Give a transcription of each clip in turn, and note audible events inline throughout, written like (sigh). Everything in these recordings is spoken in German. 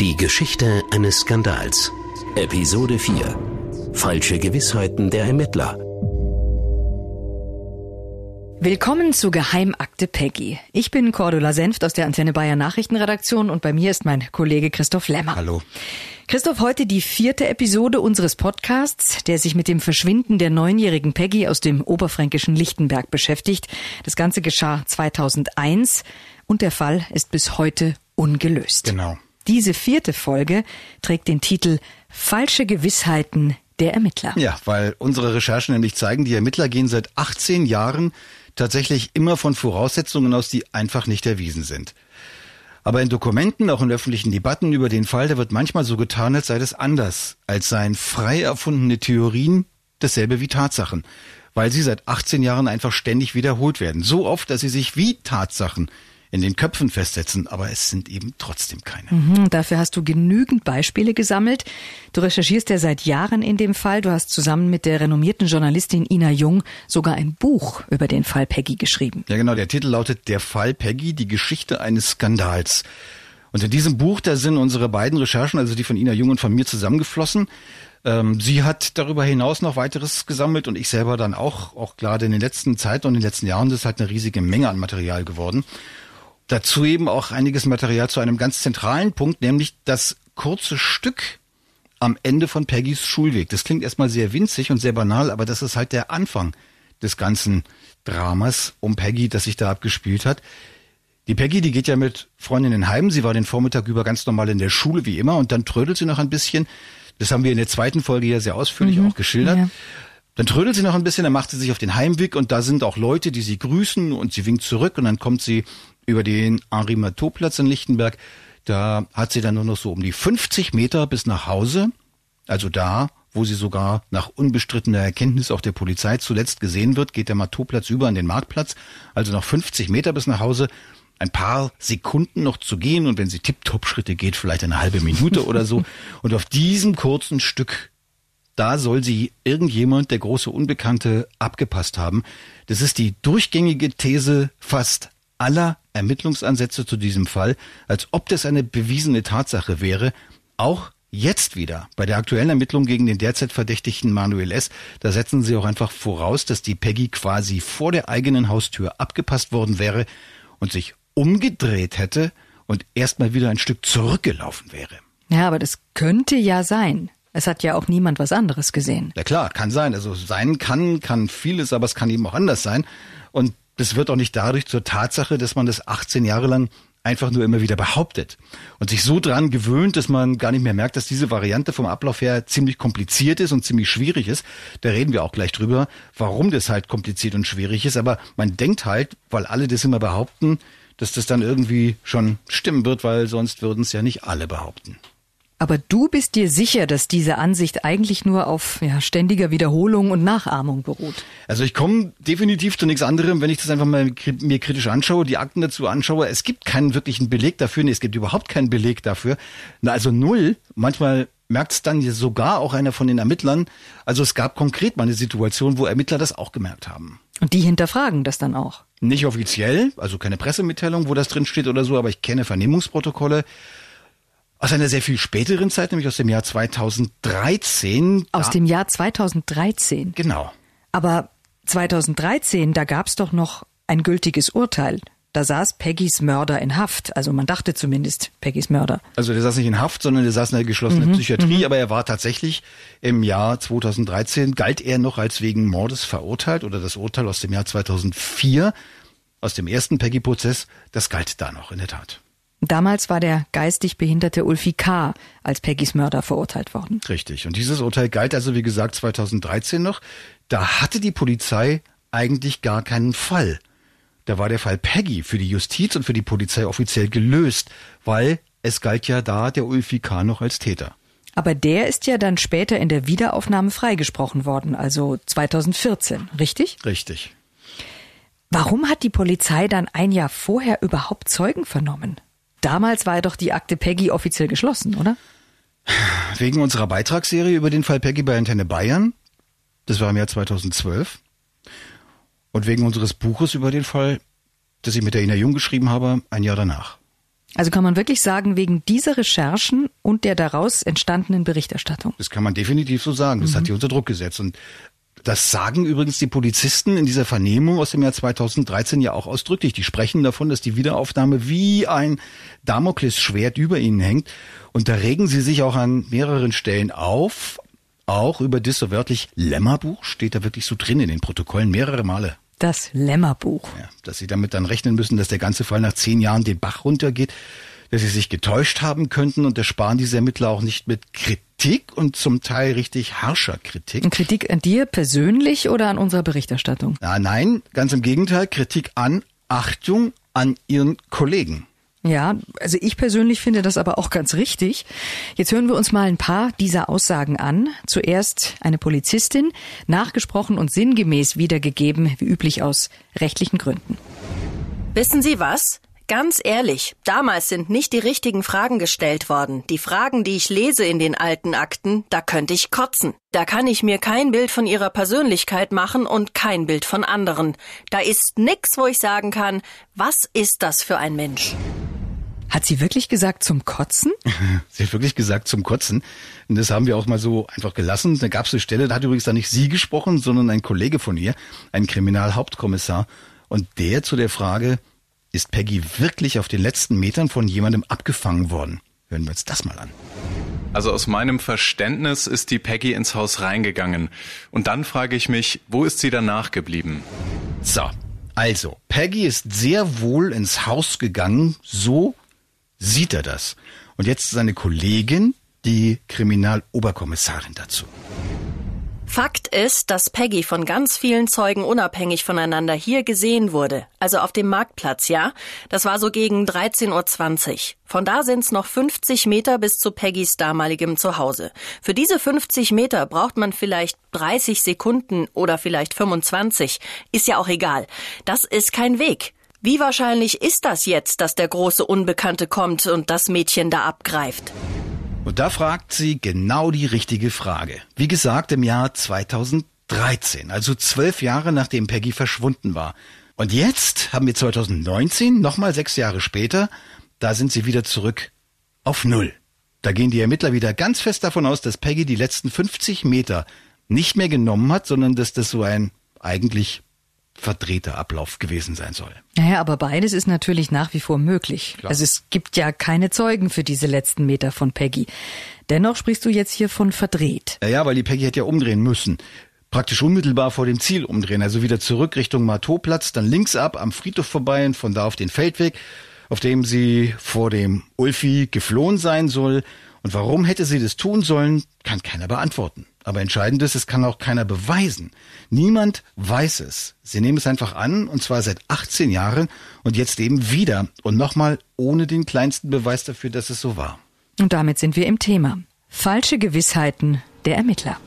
Die Geschichte eines Skandals. Episode 4. Falsche Gewissheiten der Ermittler. Willkommen zu Geheimakte Peggy. Ich bin Cordula Senft aus der Antenne Bayern Nachrichtenredaktion und bei mir ist mein Kollege Christoph Lemmer. Hallo. Christoph, heute die vierte Episode unseres Podcasts, der sich mit dem Verschwinden der neunjährigen Peggy aus dem oberfränkischen Lichtenberg beschäftigt. Das Ganze geschah 2001 und der Fall ist bis heute ungelöst. Genau. Diese vierte Folge trägt den Titel Falsche Gewissheiten der Ermittler. Ja, weil unsere Recherchen nämlich zeigen, die Ermittler gehen seit 18 Jahren tatsächlich immer von Voraussetzungen aus, die einfach nicht erwiesen sind. Aber in Dokumenten, auch in öffentlichen Debatten über den Fall, da wird manchmal so getan, als sei das anders, als seien frei erfundene Theorien dasselbe wie Tatsachen, weil sie seit 18 Jahren einfach ständig wiederholt werden. So oft, dass sie sich wie Tatsachen in den Köpfen festsetzen, aber es sind eben trotzdem keine. Mhm, dafür hast du genügend Beispiele gesammelt. Du recherchierst ja seit Jahren in dem Fall. Du hast zusammen mit der renommierten Journalistin Ina Jung sogar ein Buch über den Fall Peggy geschrieben. Ja, genau. Der Titel lautet Der Fall Peggy, die Geschichte eines Skandals. Und in diesem Buch, da sind unsere beiden Recherchen, also die von Ina Jung und von mir zusammengeflossen. Ähm, sie hat darüber hinaus noch weiteres gesammelt und ich selber dann auch, auch gerade in den letzten Zeiten und in den letzten Jahren, das ist halt eine riesige Menge an Material geworden. Dazu eben auch einiges Material zu einem ganz zentralen Punkt, nämlich das kurze Stück am Ende von Peggys Schulweg. Das klingt erstmal sehr winzig und sehr banal, aber das ist halt der Anfang des ganzen Dramas um Peggy, das sich da abgespielt hat. Die Peggy, die geht ja mit Freundinnen heim. Sie war den Vormittag über ganz normal in der Schule wie immer und dann trödelt sie noch ein bisschen. Das haben wir in der zweiten Folge ja sehr ausführlich mhm. auch geschildert. Ja. Dann trödelt sie noch ein bisschen, dann macht sie sich auf den Heimweg und da sind auch Leute, die sie grüßen und sie winkt zurück und dann kommt sie über den Henri Matteau-Platz in Lichtenberg. Da hat sie dann nur noch so um die 50 Meter bis nach Hause. Also da, wo sie sogar nach unbestrittener Erkenntnis auch der Polizei zuletzt gesehen wird, geht der Matteau-Platz über an den Marktplatz. Also noch 50 Meter bis nach Hause. Ein paar Sekunden noch zu gehen und wenn sie Tipptopp-Schritte geht, vielleicht eine halbe Minute oder so. (laughs) Und auf diesem kurzen Stück da soll sie irgendjemand, der große Unbekannte, abgepasst haben. Das ist die durchgängige These fast aller Ermittlungsansätze zu diesem Fall, als ob das eine bewiesene Tatsache wäre, auch Jetzt wieder, bei der aktuellen Ermittlung gegen den derzeit Verdächtigten Manuel S., da setzen sie auch einfach voraus, dass die Peggy quasi vor der eigenen Haustür abgepasst worden wäre und sich umgedreht hätte und erstmal wieder ein Stück zurückgelaufen wäre. Ja, aber das könnte ja sein. Es hat ja auch niemand was anderes gesehen. Ja klar, kann sein. Also sein kann, kann vieles, aber es kann eben auch anders sein. Und das wird auch nicht dadurch zur Tatsache, dass man das 18 Jahre lang einfach nur immer wieder behauptet und sich so dran gewöhnt, dass man gar nicht mehr merkt, dass diese Variante vom Ablauf her ziemlich kompliziert ist und ziemlich schwierig ist. Da reden wir auch gleich drüber, warum das halt kompliziert und schwierig ist. Aber man denkt halt, weil alle das immer behaupten, dass das dann irgendwie schon stimmen wird, weil sonst würden es ja nicht alle behaupten. Aber du bist dir sicher, dass diese Ansicht eigentlich nur auf ja, ständiger Wiederholung und Nachahmung beruht? Also ich komme definitiv zu nichts anderem, wenn ich das einfach mal mir kritisch anschaue, die Akten dazu anschaue. Es gibt keinen wirklichen Beleg dafür. Nee, es gibt überhaupt keinen Beleg dafür. Na, also null. Manchmal merkt es dann sogar auch einer von den Ermittlern. Also es gab konkret mal eine Situation, wo Ermittler das auch gemerkt haben. Und die hinterfragen das dann auch? Nicht offiziell, also keine Pressemitteilung, wo das drin steht oder so, aber ich kenne Vernehmungsprotokolle aus einer sehr viel späteren Zeit, nämlich aus dem Jahr 2013. Aus dem Jahr 2013? Genau. Aber 2013, da gab's doch noch ein gültiges Urteil. Da saß Peggys Mörder in Haft. Also man dachte zumindest Peggys Mörder. Also der saß nicht in Haft, sondern der saß in der geschlossenen mhm, Psychiatrie. Mhm. Aber er war tatsächlich im Jahr 2013, galt er noch als wegen Mordes verurteilt oder das Urteil aus dem Jahr 2004, aus dem ersten Peggy-Prozess, das galt da noch in der Tat. Damals war der geistig behinderte Ulfi K. als Peggys Mörder verurteilt worden. Richtig. Und dieses Urteil galt also, wie gesagt, 2013 noch. Da hatte die Polizei eigentlich gar keinen Fall. Da war der Fall Peggy für die Justiz und für die Polizei offiziell gelöst, weil es galt ja da der Ulfi K. noch als Täter. Aber der ist ja dann später in der Wiederaufnahme freigesprochen worden, also 2014, richtig? Richtig. Warum hat die Polizei dann ein Jahr vorher überhaupt Zeugen vernommen? Damals war ja doch die Akte Peggy offiziell geschlossen, oder? Wegen unserer Beitragsserie über den Fall Peggy bei Antenne Bayern. Das war im Jahr 2012. Und wegen unseres Buches über den Fall, das ich mit der Ina Jung geschrieben habe, ein Jahr danach. Also kann man wirklich sagen, wegen dieser Recherchen und der daraus entstandenen Berichterstattung. Das kann man definitiv so sagen. Das mhm. hat die unter Druck gesetzt. Und das sagen übrigens die Polizisten in dieser Vernehmung aus dem Jahr 2013 ja auch ausdrücklich. Die sprechen davon, dass die Wiederaufnahme wie ein Damoklesschwert über ihnen hängt. Und da regen sie sich auch an mehreren Stellen auf. Auch über das so wörtlich Lämmerbuch steht da wirklich so drin in den Protokollen mehrere Male. Das Lämmerbuch. Ja, dass sie damit dann rechnen müssen, dass der ganze Fall nach zehn Jahren den Bach runtergeht, dass sie sich getäuscht haben könnten und da sparen diese Ermittler auch nicht mit Kritik und zum Teil richtig harscher Kritik. Kritik an dir persönlich oder an unserer Berichterstattung? Na, nein, ganz im Gegenteil, Kritik an Achtung an ihren Kollegen. Ja, also ich persönlich finde das aber auch ganz richtig. Jetzt hören wir uns mal ein paar dieser Aussagen an. Zuerst eine Polizistin, nachgesprochen und sinngemäß wiedergegeben, wie üblich aus rechtlichen Gründen. Wissen Sie was? Ganz ehrlich, damals sind nicht die richtigen Fragen gestellt worden. Die Fragen, die ich lese in den alten Akten, da könnte ich kotzen. Da kann ich mir kein Bild von ihrer Persönlichkeit machen und kein Bild von anderen. Da ist nix, wo ich sagen kann, was ist das für ein Mensch? Hat sie wirklich gesagt zum Kotzen? (laughs) sie hat wirklich gesagt zum Kotzen. Und das haben wir auch mal so einfach gelassen. Da gab es eine Stelle, da hat übrigens da nicht sie gesprochen, sondern ein Kollege von ihr, ein Kriminalhauptkommissar. Und der zu der Frage, ist Peggy wirklich auf den letzten Metern von jemandem abgefangen worden? Hören wir uns das mal an. Also aus meinem Verständnis ist die Peggy ins Haus reingegangen. Und dann frage ich mich, wo ist sie danach geblieben? So, also, Peggy ist sehr wohl ins Haus gegangen, so sieht er das. Und jetzt seine Kollegin, die Kriminaloberkommissarin dazu. Fakt ist, dass Peggy von ganz vielen Zeugen unabhängig voneinander hier gesehen wurde. Also auf dem Marktplatz, ja? Das war so gegen 13.20 Uhr. Von da sind's noch 50 Meter bis zu Peggys damaligem Zuhause. Für diese 50 Meter braucht man vielleicht 30 Sekunden oder vielleicht 25. Ist ja auch egal. Das ist kein Weg. Wie wahrscheinlich ist das jetzt, dass der große Unbekannte kommt und das Mädchen da abgreift? Und da fragt sie genau die richtige Frage. Wie gesagt, im Jahr 2013, also zwölf Jahre nachdem Peggy verschwunden war. Und jetzt haben wir 2019, nochmal sechs Jahre später, da sind sie wieder zurück auf Null. Da gehen die Ermittler wieder ganz fest davon aus, dass Peggy die letzten 50 Meter nicht mehr genommen hat, sondern dass das so ein eigentlich verdrehter Ablauf gewesen sein soll. Naja, aber beides ist natürlich nach wie vor möglich. Klar. Also es gibt ja keine Zeugen für diese letzten Meter von Peggy. Dennoch sprichst du jetzt hier von verdreht. Ja, ja, weil die Peggy hätte ja umdrehen müssen. Praktisch unmittelbar vor dem Ziel umdrehen, also wieder zurück Richtung Marteauplatz, dann links ab am Friedhof vorbei und von da auf den Feldweg, auf dem sie vor dem Ulfi geflohen sein soll. Und warum hätte sie das tun sollen, kann keiner beantworten. Aber entscheidend ist, es kann auch keiner beweisen. Niemand weiß es. Sie nehmen es einfach an, und zwar seit 18 Jahren und jetzt eben wieder. Und nochmal ohne den kleinsten Beweis dafür, dass es so war. Und damit sind wir im Thema. Falsche Gewissheiten der Ermittler.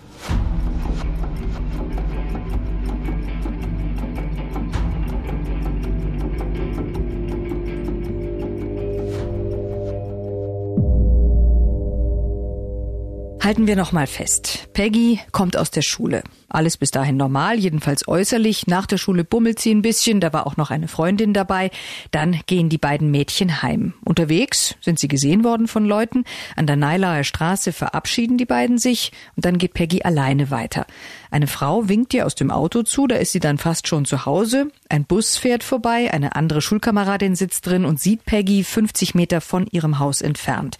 Halten wir noch mal fest. Peggy kommt aus der Schule. Alles bis dahin normal, jedenfalls äußerlich. Nach der Schule bummelt sie ein bisschen, da war auch noch eine Freundin dabei. Dann gehen die beiden Mädchen heim. Unterwegs sind sie gesehen worden von Leuten. An der Neilaer Straße verabschieden die beiden sich und dann geht Peggy alleine weiter. Eine Frau winkt ihr aus dem Auto zu, da ist sie dann fast schon zu Hause. Ein Bus fährt vorbei, eine andere Schulkameradin sitzt drin und sieht Peggy 50 Meter von ihrem Haus entfernt.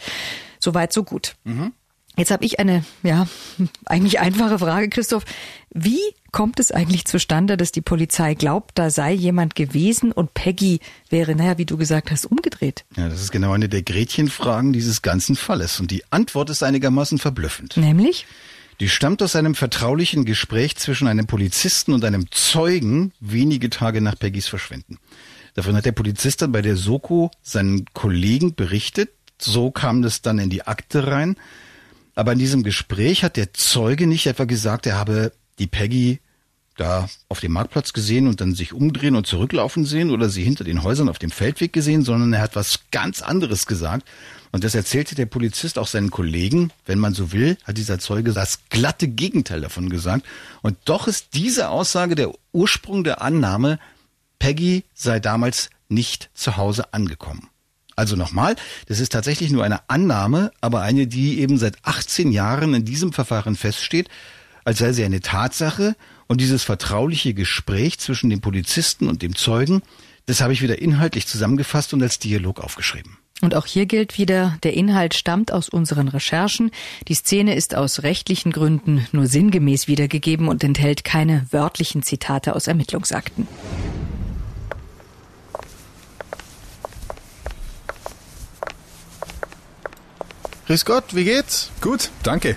Soweit, so gut. Mhm. Jetzt habe ich eine, ja, (laughs) eigentlich einfache Frage, Christoph. Wie kommt es eigentlich zustande, dass die Polizei glaubt, da sei jemand gewesen und Peggy wäre, naja, wie du gesagt hast, umgedreht? Ja, das ist genau eine der Gretchenfragen dieses ganzen Falles. Und die Antwort ist einigermaßen verblüffend. Nämlich? Die stammt aus einem vertraulichen Gespräch zwischen einem Polizisten und einem Zeugen wenige Tage nach Peggys Verschwinden. Davon hat der Polizist dann bei der Soko seinen Kollegen berichtet, So kam das dann in die Akte rein. Aber in diesem Gespräch hat der Zeuge nicht etwa gesagt, er habe die Peggy da auf dem Marktplatz gesehen und dann sich umdrehen und zurücklaufen sehen oder sie hinter den Häusern auf dem Feldweg gesehen, sondern er hat was ganz anderes gesagt. Und das erzählte der Polizist auch seinen Kollegen. Wenn man so will, hat dieser Zeuge das glatte Gegenteil davon gesagt. Und doch ist diese Aussage der Ursprung der Annahme, Peggy sei damals nicht zu Hause angekommen. Also nochmal, das ist tatsächlich nur eine Annahme, aber eine, die eben seit 18 Jahren in diesem Verfahren feststeht, als sei sie eine Tatsache und dieses vertrauliche Gespräch zwischen dem Polizisten und dem Zeugen, das habe ich wieder inhaltlich zusammengefasst und als Dialog aufgeschrieben. Und auch hier gilt wieder, der Inhalt stammt aus unseren Recherchen. Die Szene ist aus rechtlichen Gründen nur sinngemäß wiedergegeben und enthält keine wörtlichen Zitate aus Ermittlungsakten. Grüß Gott, wie geht's? Gut, danke.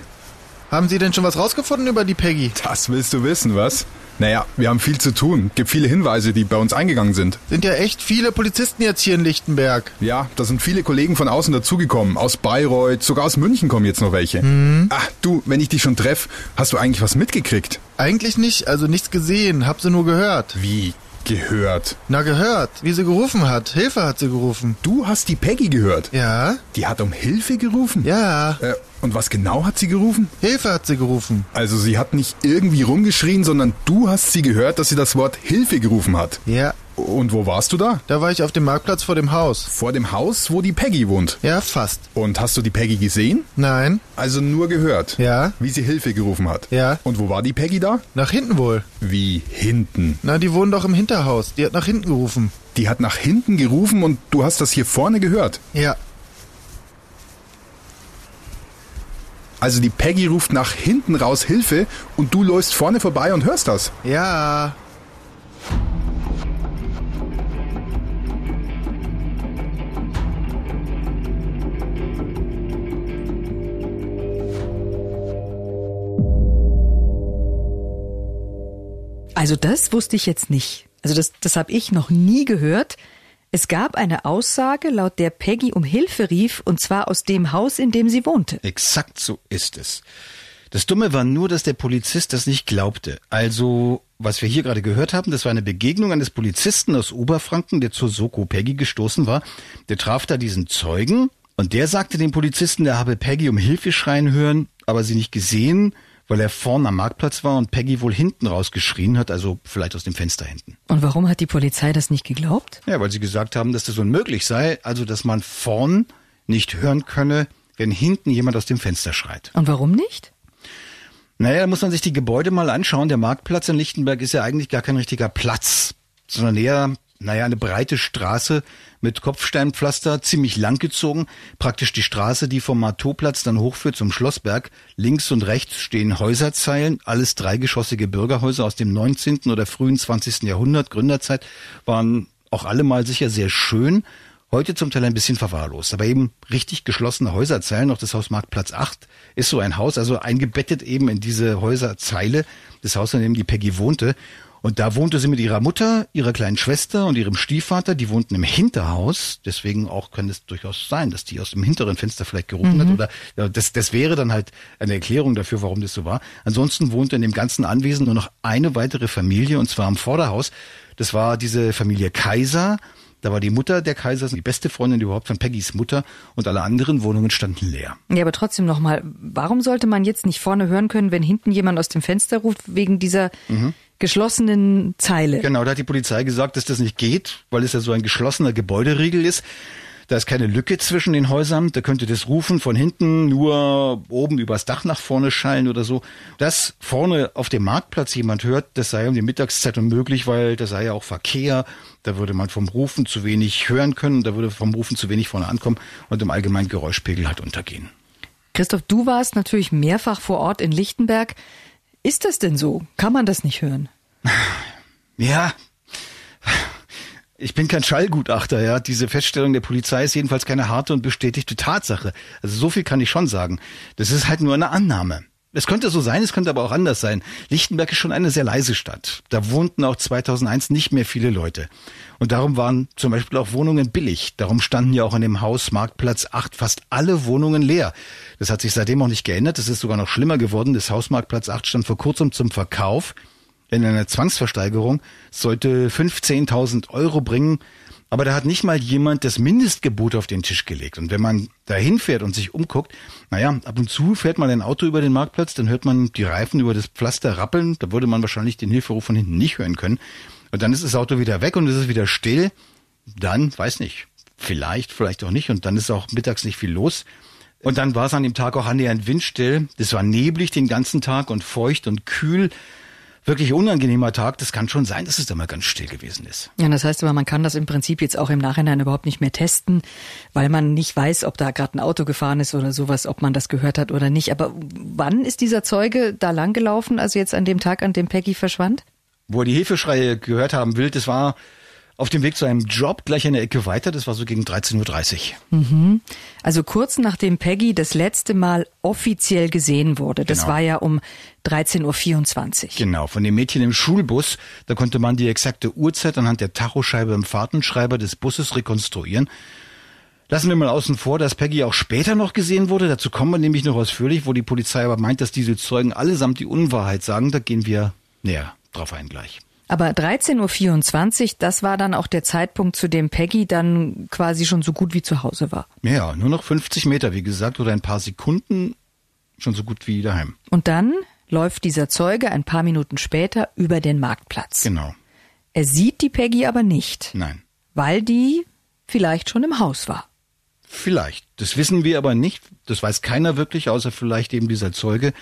Haben Sie denn schon was rausgefunden über die Peggy? Das willst du wissen, was? Naja, wir haben viel zu tun. Gibt viele Hinweise, die bei uns eingegangen sind. Sind ja echt viele Polizisten jetzt hier in Lichtenberg. Ja, da sind viele Kollegen von außen dazugekommen. Aus Bayreuth, sogar aus München kommen jetzt noch welche. Mhm. Ach, du, wenn ich dich schon treff, hast du eigentlich was mitgekriegt? Eigentlich nicht, also nichts gesehen, hab sie nur gehört. Wie? Gehört. Na, gehört. Wie sie gerufen hat. Hilfe hat sie gerufen. Du hast die Peggy gehört? Ja. Die hat um Hilfe gerufen? Ja. Äh, und was genau hat sie gerufen? Hilfe hat sie gerufen. Also sie hat nicht irgendwie rumgeschrien, sondern du hast sie gehört, dass sie das Wort Hilfe gerufen hat. Ja. Und wo warst du da? Da war ich auf dem Marktplatz vor dem Haus. Vor dem Haus, wo die Peggy wohnt? Ja, fast. Und hast du die Peggy gesehen? Nein. Also nur gehört? Ja. Wie sie Hilfe gerufen hat? Ja. Und wo war die Peggy da? Nach hinten wohl. Wie hinten? Na, die wohnen doch im Hinterhaus. Die hat nach hinten gerufen. Die hat nach hinten gerufen und du hast das hier vorne gehört? Ja. Also die Peggy ruft nach hinten raus Hilfe und du läufst vorne vorbei und hörst das? Ja. Also das wusste ich jetzt nicht. Also das, das habe ich noch nie gehört. Es gab eine Aussage, laut der Peggy um Hilfe rief, und zwar aus dem Haus, in dem sie wohnte. Exakt so ist es. Das Dumme war nur, dass der Polizist das nicht glaubte. Also, was wir hier gerade gehört haben, das war eine Begegnung eines Polizisten aus Oberfranken, der zur Soko Peggy gestoßen war. Der traf da diesen Zeugen und der sagte dem Polizisten, der habe Peggy um Hilfe schreien hören, aber sie nicht gesehen weil er vorn am Marktplatz war und Peggy wohl hinten rausgeschrien hat, also vielleicht aus dem Fenster hinten. Und warum hat die Polizei das nicht geglaubt? Ja, weil sie gesagt haben, dass das unmöglich sei, also dass man vorn nicht hören könne, wenn hinten jemand aus dem Fenster schreit. Und warum nicht? Naja, da muss man sich die Gebäude mal anschauen. Der Marktplatz in Lichtenberg ist ja eigentlich gar kein richtiger Platz, sondern eher naja, eine breite Straße mit Kopfsteinpflaster, ziemlich langgezogen, praktisch die Straße, die vom Marteauplatz dann hochführt zum Schlossberg. Links und rechts stehen Häuserzeilen, alles dreigeschossige Bürgerhäuser aus dem 19. oder frühen 20. Jahrhundert, Gründerzeit, waren auch alle mal sicher sehr schön. Heute zum Teil ein bisschen verwahrlost, aber eben richtig geschlossene Häuserzeilen. Auch das Haus Marktplatz 8 ist so ein Haus, also eingebettet eben in diese Häuserzeile, das Haus, in dem die Peggy wohnte. Und da wohnte sie mit ihrer Mutter, ihrer kleinen Schwester und ihrem Stiefvater. Die wohnten im Hinterhaus. Deswegen auch kann es durchaus sein, dass die aus dem hinteren Fenster vielleicht gerufen mhm. hat. Oder ja, das, das wäre dann halt eine Erklärung dafür, warum das so war. Ansonsten wohnte in dem ganzen Anwesen nur noch eine weitere Familie und zwar am Vorderhaus. Das war diese Familie Kaiser. Da war die Mutter der Kaiser, die beste Freundin überhaupt von Peggys Mutter und alle anderen Wohnungen standen leer. Ja, aber trotzdem nochmal, warum sollte man jetzt nicht vorne hören können, wenn hinten jemand aus dem Fenster ruft, wegen dieser mhm geschlossenen Zeile. Genau, da hat die Polizei gesagt, dass das nicht geht, weil es ja so ein geschlossener Gebäuderiegel ist. Da ist keine Lücke zwischen den Häusern. Da könnte das Rufen von hinten nur oben übers Dach nach vorne schallen oder so. Dass vorne auf dem Marktplatz jemand hört, das sei um die Mittagszeit unmöglich, weil da sei ja auch Verkehr. Da würde man vom Rufen zu wenig hören können. Da würde vom Rufen zu wenig vorne ankommen und im allgemeinen Geräuschpegel halt untergehen. Christoph, du warst natürlich mehrfach vor Ort in Lichtenberg. Ist das denn so? Kann man das nicht hören? Ja. Ich bin kein Schallgutachter, ja. Diese Feststellung der Polizei ist jedenfalls keine harte und bestätigte Tatsache. Also so viel kann ich schon sagen. Das ist halt nur eine Annahme. Es könnte so sein, es könnte aber auch anders sein. Lichtenberg ist schon eine sehr leise Stadt. Da wohnten auch 2001 nicht mehr viele Leute. Und darum waren zum Beispiel auch Wohnungen billig. Darum standen ja auch an dem Haus Marktplatz 8 fast alle Wohnungen leer. Das hat sich seitdem auch nicht geändert. Das ist sogar noch schlimmer geworden. Das Haus Marktplatz 8 stand vor kurzem zum Verkauf in einer Zwangsversteigerung, sollte 15.000 Euro bringen. Aber da hat nicht mal jemand das Mindestgebot auf den Tisch gelegt. Und wenn man da hinfährt und sich umguckt, naja, ab und zu fährt man ein Auto über den Marktplatz, dann hört man die Reifen über das Pflaster rappeln. Da würde man wahrscheinlich den Hilferuf von hinten nicht hören können. Und dann ist das Auto wieder weg und es ist wieder still. Dann, weiß nicht, vielleicht, vielleicht auch nicht. Und dann ist auch mittags nicht viel los. Und dann war es an dem Tag auch annähernd windstill. Es war neblig den ganzen Tag und feucht und kühl wirklich unangenehmer Tag. Das kann schon sein, dass es da mal ganz still gewesen ist. Ja, das heißt aber, man kann das im Prinzip jetzt auch im Nachhinein überhaupt nicht mehr testen, weil man nicht weiß, ob da gerade ein Auto gefahren ist oder sowas, ob man das gehört hat oder nicht. Aber wann ist dieser Zeuge da langgelaufen, also jetzt an dem Tag, an dem Peggy verschwand? Wo er die Hilfeschreie gehört haben will, das war auf dem Weg zu einem Job gleich eine Ecke weiter. Das war so gegen 13.30 Uhr. Mhm. Also kurz nachdem Peggy das letzte Mal offiziell gesehen wurde. Das genau. war ja um 13.24 Uhr. Genau, von dem Mädchen im Schulbus. Da konnte man die exakte Uhrzeit anhand der Tachoscheibe im Fahrtenschreiber des Busses rekonstruieren. Lassen wir mal außen vor, dass Peggy auch später noch gesehen wurde. Dazu kommen wir nämlich noch ausführlich, wo die Polizei aber meint, dass diese Zeugen allesamt die Unwahrheit sagen. Da gehen wir näher drauf ein gleich. Aber 13.24 Uhr, das war dann auch der Zeitpunkt, zu dem Peggy dann quasi schon so gut wie zu Hause war. Ja, nur noch 50 Meter, wie gesagt, oder ein paar Sekunden schon so gut wie daheim. Und dann läuft dieser Zeuge ein paar Minuten später über den Marktplatz. Genau. Er sieht die Peggy aber nicht. Nein. Weil die vielleicht schon im Haus war. Vielleicht. Das wissen wir aber nicht. Das weiß keiner wirklich, außer vielleicht eben dieser Zeuge.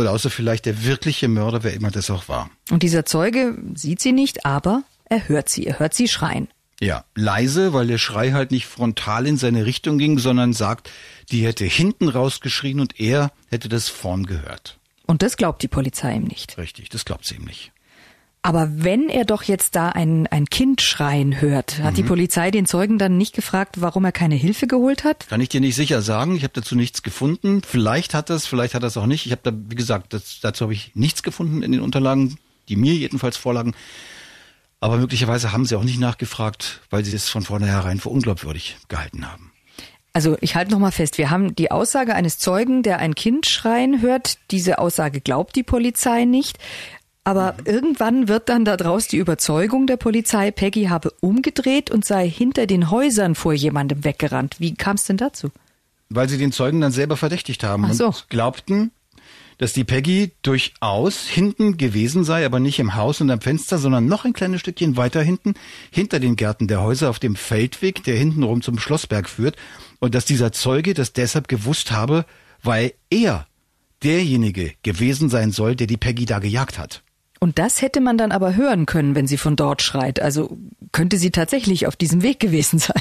Oder außer vielleicht der wirkliche Mörder, wer immer das auch war. Und dieser Zeuge sieht sie nicht, aber er hört sie, er hört sie schreien. Ja, leise, weil der Schrei halt nicht frontal in seine Richtung ging, sondern sagt, die hätte hinten rausgeschrien und er hätte das vorn gehört. Und das glaubt die Polizei ihm nicht. Richtig, das glaubt sie ihm nicht. Aber wenn er doch jetzt da ein, ein Kind schreien hört, hat mhm. die Polizei den Zeugen dann nicht gefragt, warum er keine Hilfe geholt hat? Kann ich dir nicht sicher sagen. Ich habe dazu nichts gefunden. Vielleicht hat es, vielleicht hat es auch nicht. Ich habe da, wie gesagt, das, dazu habe ich nichts gefunden in den Unterlagen, die mir jedenfalls vorlagen. Aber möglicherweise haben sie auch nicht nachgefragt, weil sie es von vornherein für unglaubwürdig gehalten haben. Also ich halte noch mal fest, wir haben die Aussage eines Zeugen, der ein Kind schreien hört. Diese Aussage glaubt die Polizei nicht. Aber mhm. irgendwann wird dann daraus die Überzeugung der Polizei, Peggy habe umgedreht und sei hinter den Häusern vor jemandem weggerannt. Wie kam es denn dazu? Weil sie den Zeugen dann selber verdächtigt haben so. und glaubten, dass die Peggy durchaus hinten gewesen sei, aber nicht im Haus und am Fenster, sondern noch ein kleines Stückchen weiter hinten, hinter den Gärten der Häuser auf dem Feldweg, der hintenrum zum Schlossberg führt, und dass dieser Zeuge das deshalb gewusst habe, weil er derjenige gewesen sein soll, der die Peggy da gejagt hat. Und das hätte man dann aber hören können, wenn sie von dort schreit. Also könnte sie tatsächlich auf diesem Weg gewesen sein.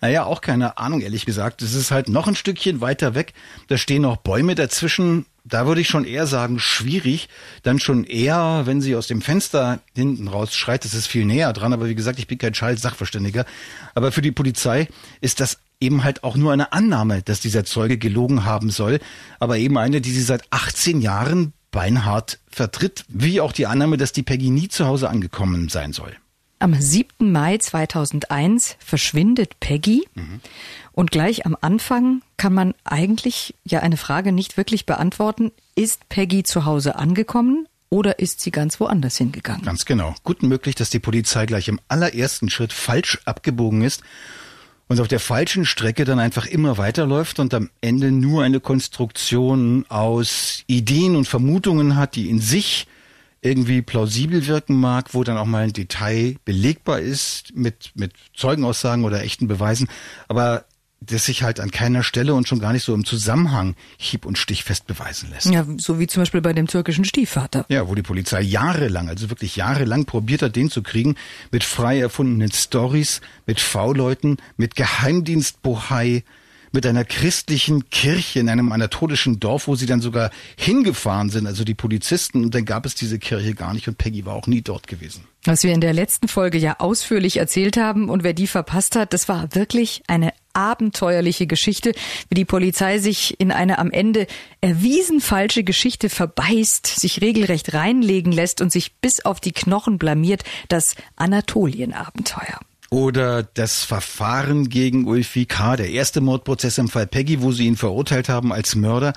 Naja, auch keine Ahnung, ehrlich gesagt. Es ist halt noch ein Stückchen weiter weg. Da stehen noch Bäume dazwischen. Da würde ich schon eher sagen, schwierig. Dann schon eher, wenn sie aus dem Fenster hinten raus schreit, das ist viel näher dran. Aber wie gesagt, ich bin kein Schall-Sachverständiger. Aber für die Polizei ist das eben halt auch nur eine Annahme, dass dieser Zeuge gelogen haben soll. Aber eben eine, die sie seit 18 Jahren beinhart vertritt, wie auch die Annahme, dass die Peggy nie zu Hause angekommen sein soll. Am 7. Mai 2001 verschwindet Peggy mhm. und gleich am Anfang kann man eigentlich ja eine Frage nicht wirklich beantworten. Ist Peggy zu Hause angekommen oder ist sie ganz woanders hingegangen? Ganz genau. Gut möglich, dass die Polizei gleich im allerersten Schritt falsch abgebogen ist und auf der falschen Strecke dann einfach immer weiterläuft und am Ende nur eine Konstruktion aus Ideen und Vermutungen hat, die in sich irgendwie plausibel wirken mag, wo dann auch mal ein Detail belegbar ist mit, mit Zeugenaussagen oder echten Beweisen, aber das sich halt an keiner Stelle und schon gar nicht so im Zusammenhang hieb- und stichfest beweisen lässt. Ja, so wie zum Beispiel bei dem türkischen Stiefvater. Ja, wo die Polizei jahrelang, also wirklich jahrelang probiert hat, den zu kriegen, mit frei erfundenen Stories, mit V-Leuten, mit Geheimdienstbohai, mit einer christlichen Kirche in einem anatolischen Dorf, wo sie dann sogar hingefahren sind, also die Polizisten, und dann gab es diese Kirche gar nicht und Peggy war auch nie dort gewesen. Was wir in der letzten Folge ja ausführlich erzählt haben und wer die verpasst hat, das war wirklich eine abenteuerliche Geschichte, wie die Polizei sich in eine am Ende erwiesen falsche Geschichte verbeißt, sich regelrecht reinlegen lässt und sich bis auf die Knochen blamiert, das Anatolienabenteuer. Oder das Verfahren gegen Ulfi K., der erste Mordprozess im Fall Peggy, wo sie ihn verurteilt haben als Mörder,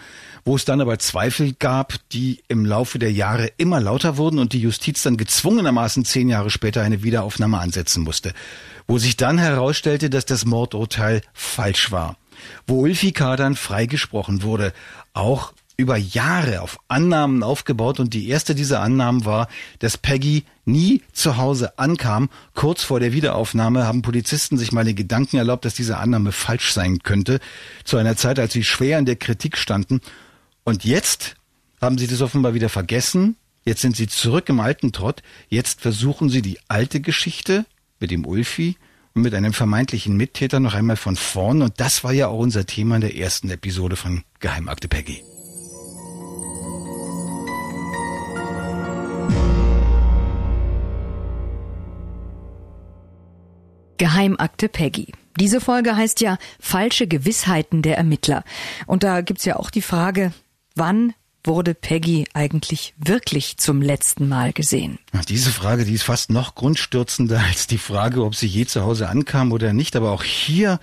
wo es dann aber Zweifel gab, die im Laufe der Jahre immer lauter wurden und die Justiz dann gezwungenermaßen zehn Jahre später eine Wiederaufnahme ansetzen musste. Wo sich dann herausstellte, dass das Mordurteil falsch war. Wo Ulfi K. dann freigesprochen wurde. Auch über Jahre auf Annahmen aufgebaut und die erste dieser Annahmen war, dass Peggy nie zu Hause ankam. Kurz vor der Wiederaufnahme haben Polizisten sich mal den Gedanken erlaubt, dass diese Annahme falsch sein könnte, zu einer Zeit, als sie schwer in der Kritik standen. Und jetzt haben sie das offenbar wieder vergessen. Jetzt sind sie zurück im alten Trott. Jetzt versuchen sie die alte Geschichte mit dem Ulfi und mit einem vermeintlichen Mittäter noch einmal von vorn. Und das war ja auch unser Thema in der ersten Episode von Geheimakte Peggy. Geheimakte Peggy. Diese Folge heißt ja Falsche Gewissheiten der Ermittler. Und da gibt's ja auch die Frage, wann wurde Peggy eigentlich wirklich zum letzten Mal gesehen? Diese Frage, die ist fast noch grundstürzender (laughs) als die Frage, ob sie je zu Hause ankam oder nicht. Aber auch hier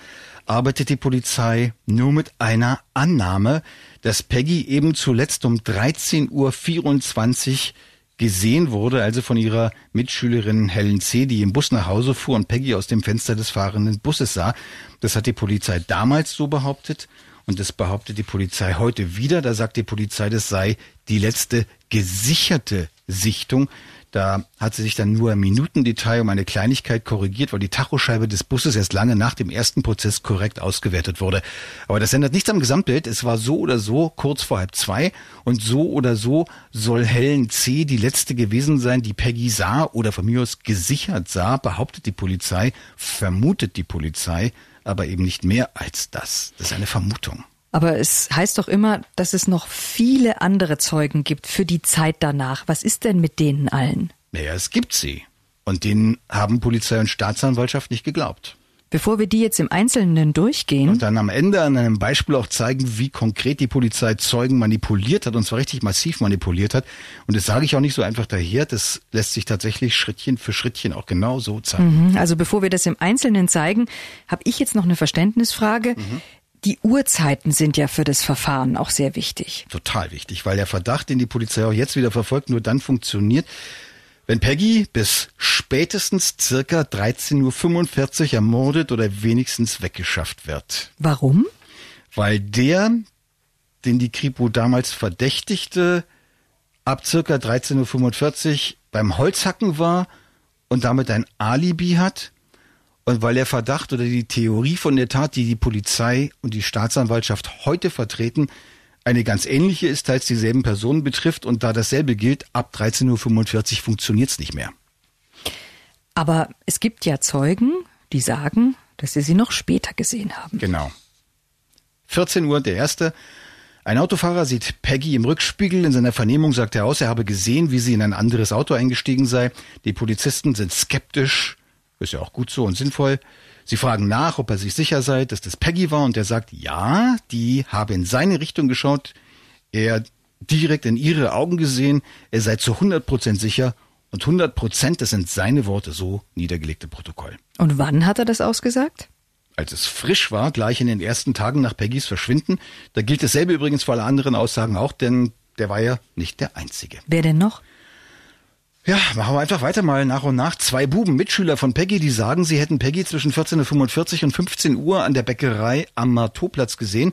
arbeitet die Polizei nur mit einer Annahme, dass Peggy eben zuletzt um 13.24 Uhr gesehen wurde, also von ihrer Mitschülerin Helen C., die im Bus nach Hause fuhr und Peggy aus dem Fenster des fahrenden Busses sah. Das hat die Polizei damals so behauptet und das behauptet die Polizei heute wieder. Da sagt die Polizei, das sei die letzte gesicherte Sichtung. Da hat sie sich dann nur im Minutendetail um eine Kleinigkeit korrigiert, weil die Tachoscheibe des Busses erst lange nach dem ersten Prozess korrekt ausgewertet wurde. Aber das ändert nichts am Gesamtbild. Es war so oder so kurz vor halb zwei und so oder so soll Helen C. die letzte gewesen sein, die Peggy sah oder von mir aus gesichert sah, behauptet die Polizei, vermutet die Polizei, aber eben nicht mehr als das. Das ist eine Vermutung. Aber es heißt doch immer, dass es noch viele andere Zeugen gibt für die Zeit danach. Was ist denn mit denen allen? Naja, es gibt sie. Und denen haben Polizei und Staatsanwaltschaft nicht geglaubt. Bevor wir die jetzt im Einzelnen durchgehen. Und dann am Ende an einem Beispiel auch zeigen, wie konkret die Polizei Zeugen manipuliert hat, und zwar richtig massiv manipuliert hat. Und das sage ich auch nicht so einfach daher, das lässt sich tatsächlich Schrittchen für Schrittchen auch genau so zeigen. Mhm. Also bevor wir das im Einzelnen zeigen, habe ich jetzt noch eine Verständnisfrage. Mhm. Die Uhrzeiten sind ja für das Verfahren auch sehr wichtig. Total wichtig, weil der Verdacht, den die Polizei auch jetzt wieder verfolgt, nur dann funktioniert, wenn Peggy bis spätestens circa 13.45 Uhr ermordet oder wenigstens weggeschafft wird. Warum? Weil der, den die Kripo damals verdächtigte, ab circa 13.45 Uhr beim Holzhacken war und damit ein Alibi hat und weil der Verdacht oder die Theorie von der Tat, die die Polizei und die Staatsanwaltschaft heute vertreten, eine ganz ähnliche ist, teils dieselben Personen betrifft und da dasselbe gilt, ab 13.45 Uhr funktioniert es nicht mehr. Aber es gibt ja Zeugen, die sagen, dass sie sie noch später gesehen haben. Genau. 14 Uhr der erste. Ein Autofahrer sieht Peggy im Rückspiegel. In seiner Vernehmung sagt er aus, er habe gesehen, wie sie in ein anderes Auto eingestiegen sei. Die Polizisten sind skeptisch. Ist ja auch gut so und sinnvoll. Sie fragen nach, ob er sich sicher sei, dass das Peggy war und er sagt, ja, die habe in seine Richtung geschaut, er direkt in ihre Augen gesehen, er sei zu 100 Prozent sicher und 100 Prozent, das sind seine Worte, so niedergelegte Protokoll. Und wann hat er das ausgesagt? Als es frisch war, gleich in den ersten Tagen nach Peggys Verschwinden. Da gilt dasselbe übrigens für alle anderen Aussagen auch, denn der war ja nicht der Einzige. Wer denn noch? Ja, machen wir einfach weiter mal nach und nach. Zwei Buben, Mitschüler von Peggy, die sagen, sie hätten Peggy zwischen 14.45 und 15 Uhr an der Bäckerei am Marteauplatz gesehen.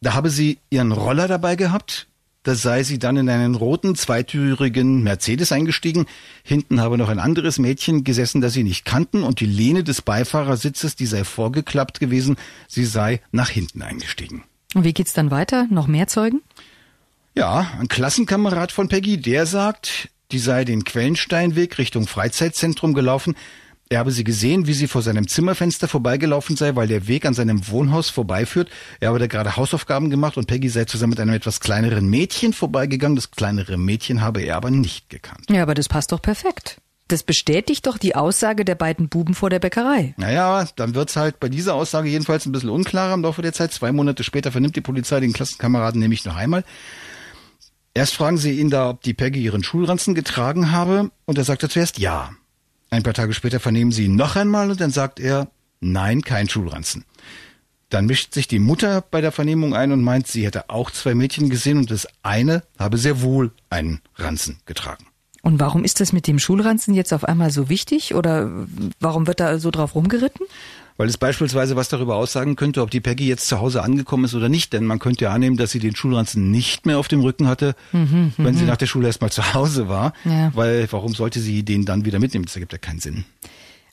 Da habe sie ihren Roller dabei gehabt. Da sei sie dann in einen roten, zweitürigen Mercedes eingestiegen. Hinten habe noch ein anderes Mädchen gesessen, das sie nicht kannten. Und die Lehne des Beifahrersitzes, die sei vorgeklappt gewesen. Sie sei nach hinten eingestiegen. Und wie geht's dann weiter? Noch mehr Zeugen? Ja, ein Klassenkamerad von Peggy, der sagt, die sei den Quellensteinweg Richtung Freizeitzentrum gelaufen. Er habe sie gesehen, wie sie vor seinem Zimmerfenster vorbeigelaufen sei, weil der Weg an seinem Wohnhaus vorbeiführt. Er habe da gerade Hausaufgaben gemacht und Peggy sei zusammen mit einem etwas kleineren Mädchen vorbeigegangen. Das kleinere Mädchen habe er aber nicht gekannt. Ja, aber das passt doch perfekt. das bestätigt doch die Aussage der beiden Buben vor der Bäckerei. Naja, dann wird's halt bei dieser Aussage jedenfalls ein bisschen unklarer im Laufe der Zeit. Zwei Monate später vernimmt die Polizei den Klassenkameraden nämlich noch einmal. Erst fragen sie ihn da, ob die Peggy ihren Schulranzen getragen habe, und er sagte zuerst ja. Ein paar Tage später vernehmen sie ihn noch einmal und dann sagt er, nein, kein Schulranzen. Dann mischt sich die Mutter bei der Vernehmung ein und meint, sie hätte auch zwei Mädchen gesehen und das eine habe sehr wohl einen Ranzen getragen. Und warum ist das mit dem Schulranzen jetzt auf einmal so wichtig oder warum wird da so drauf rumgeritten? Weil es beispielsweise was darüber aussagen könnte, ob die Peggy jetzt zu Hause angekommen ist oder nicht. Denn man könnte ja annehmen, dass sie den Schulranzen nicht mehr auf dem Rücken hatte, mhm, wenn sie mhm. nach der Schule erstmal zu Hause war. Ja. Weil warum sollte sie den dann wieder mitnehmen? Das ergibt ja keinen Sinn.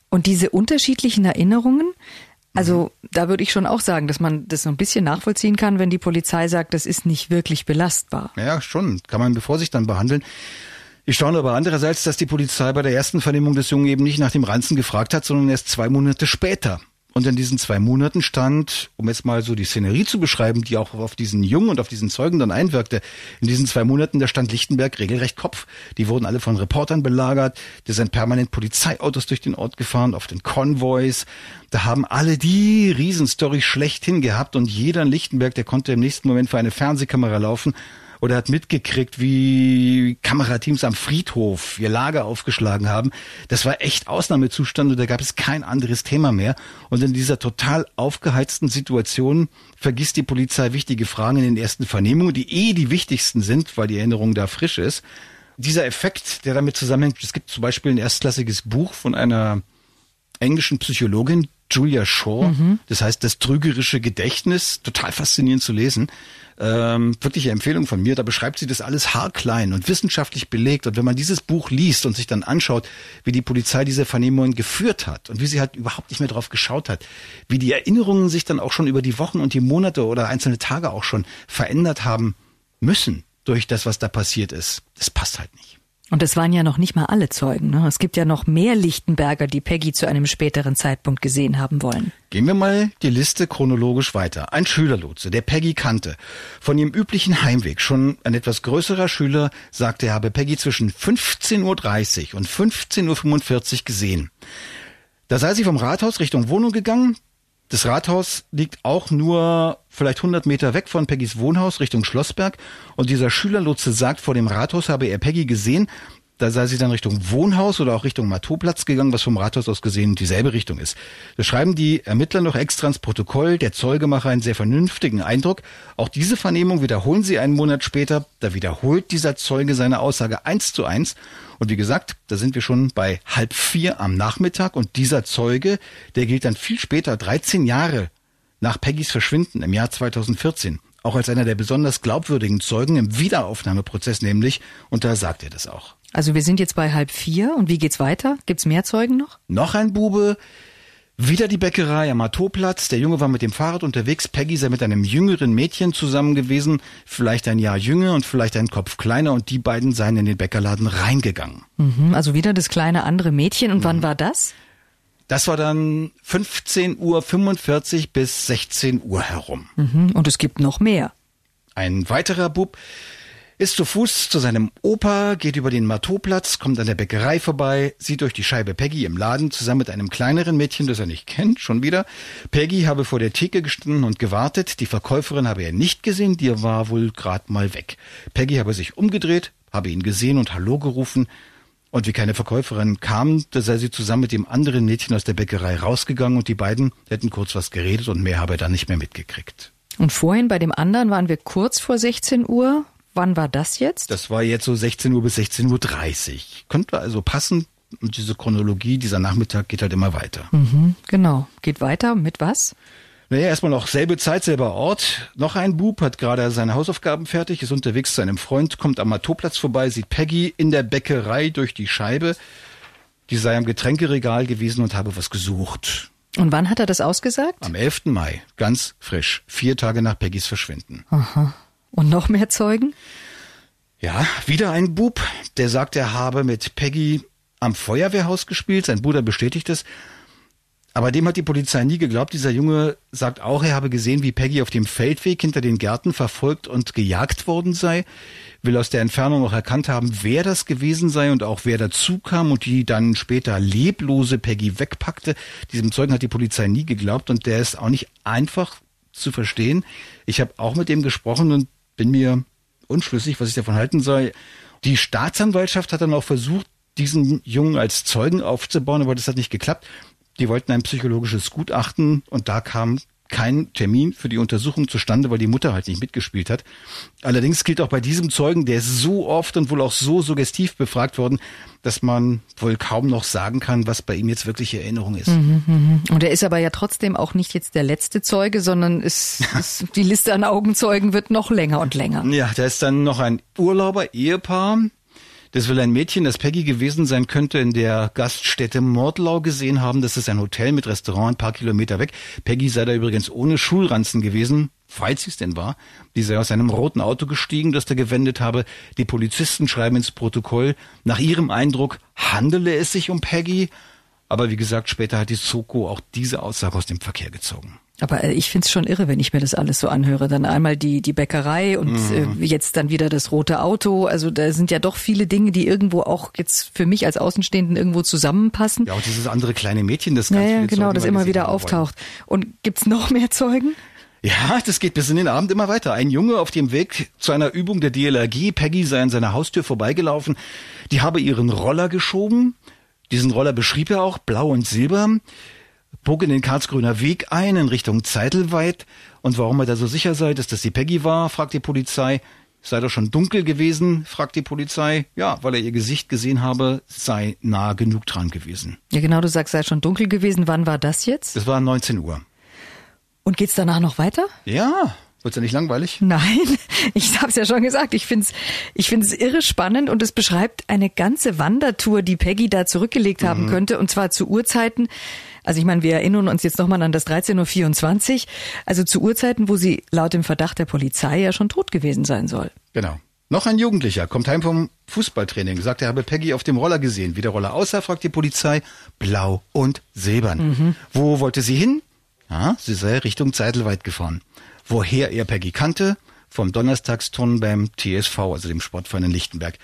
Und diese unterschiedlichen Erinnerungen, also da würde ich schon auch sagen, dass man das so ein bisschen nachvollziehen kann, wenn die Polizei sagt, das ist nicht wirklich belastbar. Ja, schon. Kann man mit Vorsicht dann behandeln. Ich staune aber andererseits, dass die Polizei bei der ersten Vernehmung des Jungen eben nicht nach dem Ranzen gefragt hat, sondern erst zwei Monate später. Und in diesen zwei Monaten stand, um jetzt mal so die Szenerie zu beschreiben, die auch auf diesen Jungen und auf diesen Zeugen dann einwirkte, in diesen zwei Monaten, da stand Lichtenberg regelrecht Kopf. Die wurden alle von Reportern belagert, da sind permanent Polizeiautos durch den Ort gefahren, auf den Konvois. Da haben alle die Riesenstory schlechthin gehabt und jeder in Lichtenberg, der konnte im nächsten Moment für eine Fernsehkamera laufen oder hat mitgekriegt, wie Kamerateams am Friedhof ihr Lager aufgeschlagen haben. Das war echt Ausnahmezustand und da gab es kein anderes Thema mehr. Und in dieser total aufgeheizten Situation vergisst die Polizei wichtige Fragen in den ersten Vernehmungen, die eh die wichtigsten sind, weil die Erinnerung da frisch ist. Dieser Effekt, der damit zusammenhängt, es gibt zum Beispiel ein erstklassiges Buch von einer englischen Psychologin, Julia Shaw. Mhm. Das heißt, das trügerische Gedächtnis, total faszinierend zu lesen. Ähm, wirkliche Empfehlung von mir. Da beschreibt sie das alles haarklein und wissenschaftlich belegt. Und wenn man dieses Buch liest und sich dann anschaut, wie die Polizei diese Vernehmungen geführt hat und wie sie halt überhaupt nicht mehr drauf geschaut hat, wie die Erinnerungen sich dann auch schon über die Wochen und die Monate oder einzelne Tage auch schon verändert haben müssen durch das, was da passiert ist, das passt halt nicht. Und es waren ja noch nicht mal alle Zeugen. Ne? Es gibt ja noch mehr Lichtenberger, die Peggy zu einem späteren Zeitpunkt gesehen haben wollen. Gehen wir mal die Liste chronologisch weiter. Ein Schülerlotse, der Peggy kannte. Von ihrem üblichen Heimweg, schon ein etwas größerer Schüler, sagte er, habe Peggy zwischen 15.30 Uhr und 15.45 Uhr gesehen. Da sei sie vom Rathaus Richtung Wohnung gegangen. Das Rathaus liegt auch nur vielleicht 100 Meter weg von Peggys Wohnhaus Richtung Schlossberg. Und dieser Schülerlotse sagt, vor dem Rathaus habe er Peggy gesehen, da sei sie dann Richtung Wohnhaus oder auch Richtung Matoplatz gegangen, was vom Rathaus aus gesehen dieselbe Richtung ist. Da schreiben die Ermittler noch extra ins Protokoll, der Zeuge mache einen sehr vernünftigen Eindruck. Auch diese Vernehmung wiederholen sie einen Monat später. Da wiederholt dieser Zeuge seine Aussage eins zu eins. Und wie gesagt, da sind wir schon bei halb vier am Nachmittag und dieser Zeuge, der gilt dann viel später, 13 Jahre nach Peggys Verschwinden im Jahr 2014, auch als einer der besonders glaubwürdigen Zeugen im Wiederaufnahmeprozess nämlich, und da sagt er das auch. Also wir sind jetzt bei halb vier und wie geht's weiter? Gibt's mehr Zeugen noch? Noch ein Bube, wieder die Bäckerei am Matoplatz. Der Junge war mit dem Fahrrad unterwegs. Peggy sei mit einem jüngeren Mädchen zusammen gewesen, vielleicht ein Jahr jünger und vielleicht ein Kopf kleiner und die beiden seien in den Bäckerladen reingegangen. Mhm, also wieder das kleine andere Mädchen. Und mhm. wann war das? Das war dann 15.45 Uhr bis 16 Uhr herum. Mhm, und es gibt noch mehr. Ein weiterer Bub ist zu Fuß zu seinem Opa, geht über den Matoplatz, kommt an der Bäckerei vorbei, sieht durch die Scheibe Peggy im Laden zusammen mit einem kleineren Mädchen, das er nicht kennt, schon wieder. Peggy habe vor der Theke gestanden und gewartet. Die Verkäuferin habe er nicht gesehen, die war wohl grad mal weg. Peggy habe sich umgedreht, habe ihn gesehen und Hallo gerufen. Und wie keine Verkäuferin kam, da sei sie zusammen mit dem anderen Mädchen aus der Bäckerei rausgegangen und die beiden hätten kurz was geredet und mehr habe er dann nicht mehr mitgekriegt. Und vorhin bei dem anderen waren wir kurz vor 16 Uhr. Wann war das jetzt? Das war jetzt so 16 Uhr bis 16.30 Uhr. Könnte also passen. Und diese Chronologie, dieser Nachmittag geht halt immer weiter. Mhm, genau. Geht weiter mit was? Naja, erstmal noch selbe Zeit, selber Ort. Noch ein Bub hat gerade seine Hausaufgaben fertig, ist unterwegs zu einem Freund, kommt am Matoplatz vorbei, sieht Peggy in der Bäckerei durch die Scheibe. Die sei am Getränkeregal gewesen und habe was gesucht. Und wann hat er das ausgesagt? Am 11. Mai, ganz frisch, vier Tage nach Peggys Verschwinden. Aha. Und noch mehr Zeugen? Ja, wieder ein Bub, der sagt, er habe mit Peggy am Feuerwehrhaus gespielt. Sein Bruder bestätigt es. Aber dem hat die Polizei nie geglaubt. Dieser Junge sagt auch, er habe gesehen, wie Peggy auf dem Feldweg hinter den Gärten verfolgt und gejagt worden sei. Will aus der Entfernung auch erkannt haben, wer das gewesen sei und auch wer dazu kam und die dann später leblose Peggy wegpackte. Diesem Zeugen hat die Polizei nie geglaubt und der ist auch nicht einfach zu verstehen. Ich habe auch mit dem gesprochen und bin mir unschlüssig, was ich davon halten soll. Die Staatsanwaltschaft hat dann auch versucht, diesen Jungen als Zeugen aufzubauen, aber das hat nicht geklappt. Die wollten ein psychologisches Gutachten und da kam kein Termin für die Untersuchung zustande, weil die Mutter halt nicht mitgespielt hat. Allerdings gilt auch bei diesem Zeugen, der ist so oft und wohl auch so suggestiv befragt worden, dass man wohl kaum noch sagen kann, was bei ihm jetzt wirklich Erinnerung ist. Mhm, und er ist aber ja trotzdem auch nicht jetzt der letzte Zeuge, sondern ist, ist, (laughs) die Liste an Augenzeugen wird noch länger und länger. Ja, da ist dann noch ein Urlauber-Ehepaar, das will ein Mädchen, das Peggy gewesen sein könnte, in der Gaststätte Mordlau gesehen haben. Das ist ein Hotel mit Restaurant ein paar Kilometer weg. Peggy sei da übrigens ohne Schulranzen gewesen, falls sie es denn war. Die sei aus einem roten Auto gestiegen, das da gewendet habe. Die Polizisten schreiben ins Protokoll, nach ihrem Eindruck handele es sich um Peggy. Aber wie gesagt, später hat die Soko auch diese Aussage aus dem Verkehr gezogen. Aber äh, ich find's schon irre, wenn ich mir das alles so anhöre. Dann einmal die, die Bäckerei und mhm. äh, jetzt dann wieder das rote Auto. Also da sind ja doch viele Dinge, die irgendwo auch jetzt für mich als Außenstehenden irgendwo zusammenpassen. Ja, auch dieses andere kleine Mädchen, das ganz ja, ja, genau, das immer wieder auftaucht. Und gibt's noch mehr Zeugen? Ja, das geht bis in den Abend immer weiter. Ein Junge auf dem Weg zu einer Übung der DLRG, Peggy sei an seiner Haustür vorbeigelaufen. Die habe ihren Roller geschoben. Diesen Roller beschrieb er auch, blau und silber bog in den Karlsgrüner Weg ein in Richtung Zeitelweit. Und warum er da so sicher sei, dass das die Peggy war, fragt die Polizei. Sei doch schon dunkel gewesen, fragt die Polizei. Ja, weil er ihr Gesicht gesehen habe, sei nah genug dran gewesen. Ja, genau, du sagst, sei schon dunkel gewesen. Wann war das jetzt? Das war 19 Uhr. Und geht's danach noch weiter? Ja, Wird's ja nicht langweilig? Nein, (laughs) ich hab's ja schon gesagt. Ich find's, ich find's irre spannend und es beschreibt eine ganze Wandertour, die Peggy da zurückgelegt mhm. haben könnte und zwar zu Uhrzeiten. Also ich meine, wir erinnern uns jetzt nochmal an das 13.24 Uhr, also zu Uhrzeiten, wo sie laut dem Verdacht der Polizei ja schon tot gewesen sein soll. Genau. Noch ein Jugendlicher kommt heim vom Fußballtraining, sagt, er habe Peggy auf dem Roller gesehen. Wie der Roller aussah, fragt die Polizei. Blau und silbern. Mhm. Wo wollte sie hin? Ja, sie sei Richtung Zeitelweit gefahren woher er Peggy kannte, vom Donnerstagsturnen beim TSV, also dem Sportverein in Lichtenberg.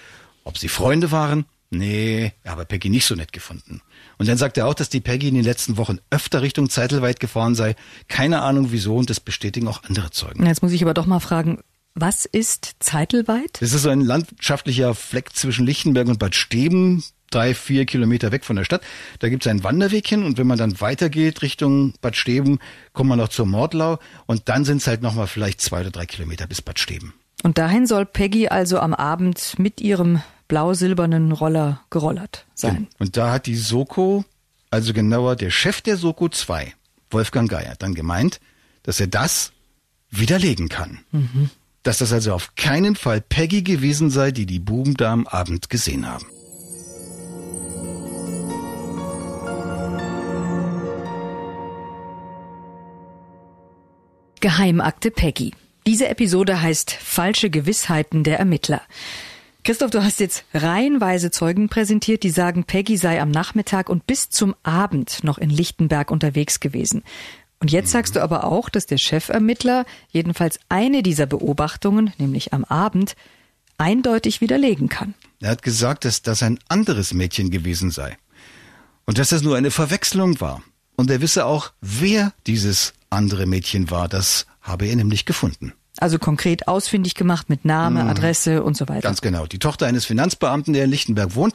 Ob sie Freunde waren? Nee, er habe Peggy nicht so nett gefunden. Und dann sagt er auch, dass die Peggy in den letzten Wochen öfter Richtung Zeitelweit gefahren sei. Keine Ahnung wieso und das bestätigen auch andere Zeugen. Jetzt muss ich aber doch mal fragen, was ist Zeitelweit? Das ist so ein landschaftlicher Fleck zwischen Lichtenberg und Bad Steben, drei, vier Kilometer weg von der Stadt. Da gibt es einen Wanderweg hin und wenn man dann weitergeht Richtung Bad Steben, kommt man noch zur Mordlau und dann sind es halt nochmal vielleicht zwei oder drei Kilometer bis Bad Steben. Und dahin soll Peggy also am Abend mit ihrem blau-silbernen Roller gerollert sein. Ja. Und da hat die Soko, also genauer der Chef der Soko 2, Wolfgang Geier, dann gemeint, dass er das widerlegen kann. Mhm. Dass das also auf keinen Fall Peggy gewesen sei, die die Buben da am Abend gesehen haben. Geheimakte Peggy. Diese Episode heißt Falsche Gewissheiten der Ermittler. Christoph, du hast jetzt reihenweise Zeugen präsentiert, die sagen, Peggy sei am Nachmittag und bis zum Abend noch in Lichtenberg unterwegs gewesen. Und jetzt sagst du aber auch, dass der Chefermittler jedenfalls eine dieser Beobachtungen, nämlich am Abend, eindeutig widerlegen kann. Er hat gesagt, dass das ein anderes Mädchen gewesen sei. Und dass das nur eine Verwechslung war. Und er wisse auch, wer dieses andere Mädchen war. Das habe er nämlich gefunden. Also konkret ausfindig gemacht mit Name, mhm. Adresse und so weiter. Ganz genau. Die Tochter eines Finanzbeamten, der in Lichtenberg wohnt,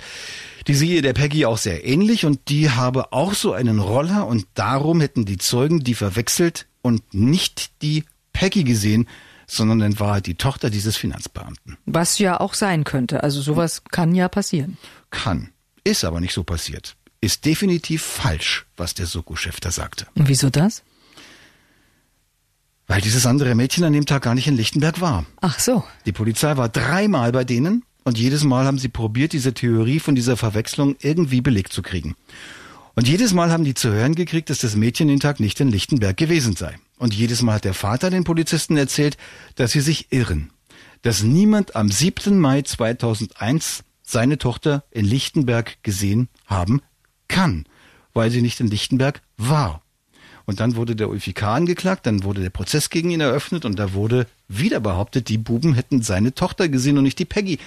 die sehe der Peggy auch sehr ähnlich und die habe auch so einen Roller und darum hätten die Zeugen die verwechselt und nicht die Peggy gesehen, sondern in Wahrheit die Tochter dieses Finanzbeamten. Was ja auch sein könnte. Also sowas kann ja passieren. Kann. Ist aber nicht so passiert ist definitiv falsch, was der Soko-Chef da sagte. Und wieso das? Weil dieses andere Mädchen an dem Tag gar nicht in Lichtenberg war. Ach so. Die Polizei war dreimal bei denen und jedes Mal haben sie probiert, diese Theorie von dieser Verwechslung irgendwie belegt zu kriegen. Und jedes Mal haben die zu hören gekriegt, dass das Mädchen den Tag nicht in Lichtenberg gewesen sei. Und jedes Mal hat der Vater den Polizisten erzählt, dass sie sich irren. Dass niemand am 7. Mai 2001 seine Tochter in Lichtenberg gesehen haben kann, weil sie nicht in Lichtenberg war. Und dann wurde der Ulfi K. angeklagt, dann wurde der Prozess gegen ihn eröffnet und da wurde wieder behauptet, die Buben hätten seine Tochter gesehen und nicht die Peggy.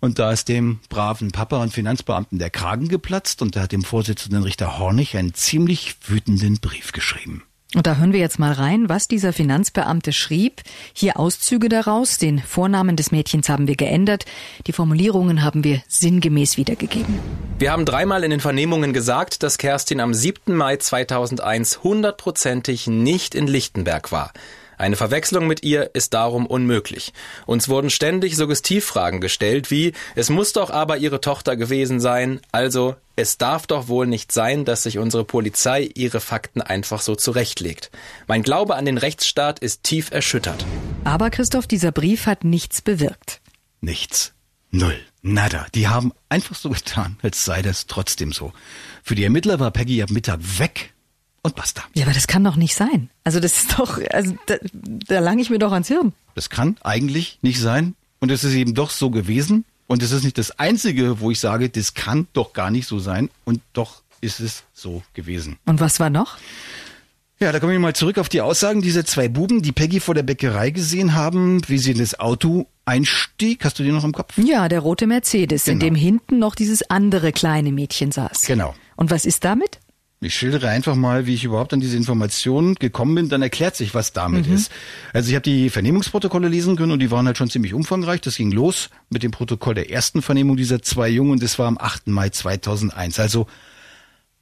Und da ist dem braven Papa und Finanzbeamten der Kragen geplatzt und da hat dem Vorsitzenden Richter Hornig einen ziemlich wütenden Brief geschrieben. Und da hören wir jetzt mal rein, was dieser Finanzbeamte schrieb. Hier Auszüge daraus. Den Vornamen des Mädchens haben wir geändert. Die Formulierungen haben wir sinngemäß wiedergegeben. Wir haben dreimal in den Vernehmungen gesagt, dass Kerstin am 7. Mai 2001 hundertprozentig nicht in Lichtenberg war. Eine Verwechslung mit ihr ist darum unmöglich. Uns wurden ständig Suggestivfragen gestellt, wie es muss doch aber ihre Tochter gewesen sein, also es darf doch wohl nicht sein, dass sich unsere Polizei ihre Fakten einfach so zurechtlegt. Mein Glaube an den Rechtsstaat ist tief erschüttert. Aber Christoph, dieser Brief hat nichts bewirkt. Nichts. Null. Nada. Die haben einfach so getan, als sei das trotzdem so. Für die Ermittler war Peggy ab Mittag weg und basta. Ja, aber das kann doch nicht sein. Also das ist doch, also da, da lang ich mir doch ans Hirn. Das kann eigentlich nicht sein. Und es ist eben doch so gewesen. Und es ist nicht das Einzige, wo ich sage, das kann doch gar nicht so sein. Und doch ist es so gewesen. Und was war noch? Ja, da kommen wir mal zurück auf die Aussagen dieser zwei Buben, die Peggy vor der Bäckerei gesehen haben, wie sie in das Auto einstieg. Hast du die noch im Kopf? Ja, der rote Mercedes, Genau. in dem hinten noch dieses andere kleine Mädchen saß. Genau. Und was ist damit? Ich schildere einfach mal, wie ich überhaupt an diese Informationen gekommen bin, dann erklärt sich, was damit ist. Also ich habe die Vernehmungsprotokolle lesen können und die waren halt schon ziemlich umfangreich. Das ging los mit dem Protokoll der ersten Vernehmung dieser zwei Jungen. Das war am 8. Mai 2001, also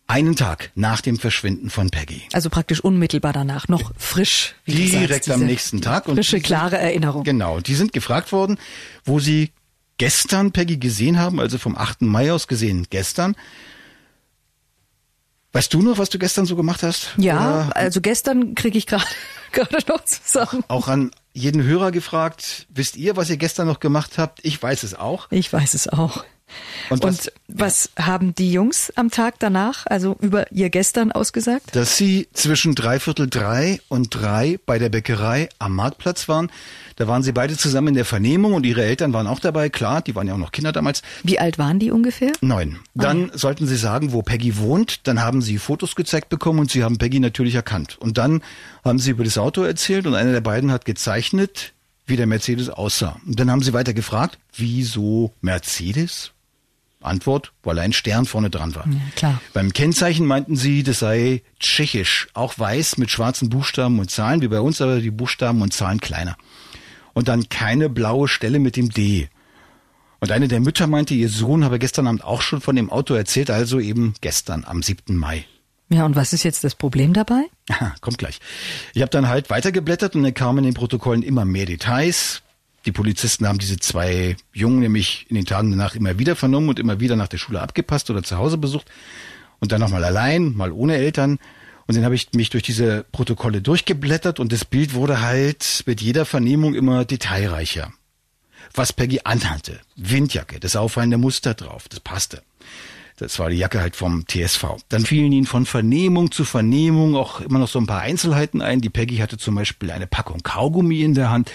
einen Tag nach dem Verschwinden von Peggy. Also praktisch unmittelbar danach, noch frisch. Wie Direkt sagst, am nächsten Tag. Und Frische, sind- klare Erinnerung. Genau, die sind gefragt worden, wo sie gestern Peggy gesehen haben, also vom 8. Mai aus gesehen gestern. Weißt du noch, was du gestern so gemacht hast? Ja, Oder also gestern kriege ich gerade (laughs) gerade noch zusammen. auch an jeden Hörer gefragt, wisst ihr, was ihr gestern noch gemacht habt? Ich weiß es auch. Ich weiß es auch. Und, Und was, was haben die Jungs am Tag danach, also über ihr gestern ausgesagt? dass sie zwischen dreiviertel drei und drei bei der Bäckerei am Marktplatz waren. Da waren sie beide zusammen in der Vernehmung und ihre Eltern waren auch dabei. Klar, die waren ja auch noch Kinder damals. Wie alt waren die ungefähr? Neun. Dann sollten sie sagen, wo Peggy wohnt. Dann haben sie Fotos gezeigt bekommen und sie haben Peggy natürlich erkannt. Und dann haben sie über das Auto erzählt und einer der beiden hat gezeichnet, wie der Mercedes aussah. Und dann haben sie weiter gefragt, wieso Mercedes? Antwort, weil ein Stern vorne dran war. Ja, klar. Beim Kennzeichen meinten sie, das sei tschechisch, auch weiß mit schwarzen Buchstaben und Zahlen, wie bei uns, aber die Buchstaben und Zahlen kleiner. Und dann keine blaue Stelle mit dem D. Und eine der Mütter meinte, ihr Sohn habe gestern Abend auch schon von dem Auto erzählt, also eben gestern am 7. Mai. Ja, und was ist jetzt das Problem dabei? (laughs) Aha, kommt gleich. Ich habe dann halt weitergeblättert und dann kamen in den Protokollen immer mehr Details. Die Polizisten haben diese zwei Jungen nämlich in den Tagen danach immer wieder vernommen und immer wieder nach der Schule abgepasst oder zu Hause besucht. Und dann nochmal allein, mal ohne Eltern. Und dann habe ich mich durch diese Protokolle durchgeblättert und das Bild wurde halt mit jeder Vernehmung immer detailreicher. Was Peggy anhatte, Windjacke, das auffallende Muster drauf, das passte. Das war die Jacke halt vom TSV. Dann fielen ihnen von Vernehmung zu Vernehmung auch immer noch so ein paar Einzelheiten ein. Die Peggy hatte zum Beispiel eine Packung Kaugummi in der Hand.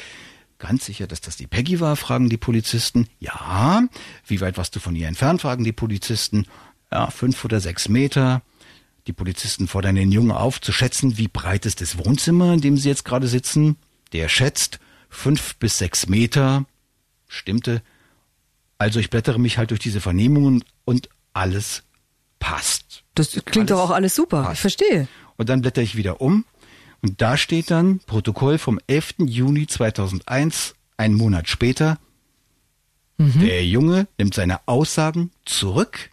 Ganz sicher, dass das die Peggy war, fragen die Polizisten. Ja. Wie weit warst du von ihr entfernt, fragen die Polizisten. Ja, fünf oder sechs Meter. Die Polizisten fordern den Jungen auf, zu schätzen, wie breit ist das Wohnzimmer, in dem sie jetzt gerade sitzen. Der schätzt fünf bis sechs Meter. Stimmte. Also ich blättere mich halt durch diese Vernehmungen und alles passt. Das klingt doch auch alles super. passt. Ich verstehe. Und dann blätter ich wieder um und da steht dann Protokoll vom 11. Juni 2001, einen Monat später. Der Junge nimmt seine Aussagen zurück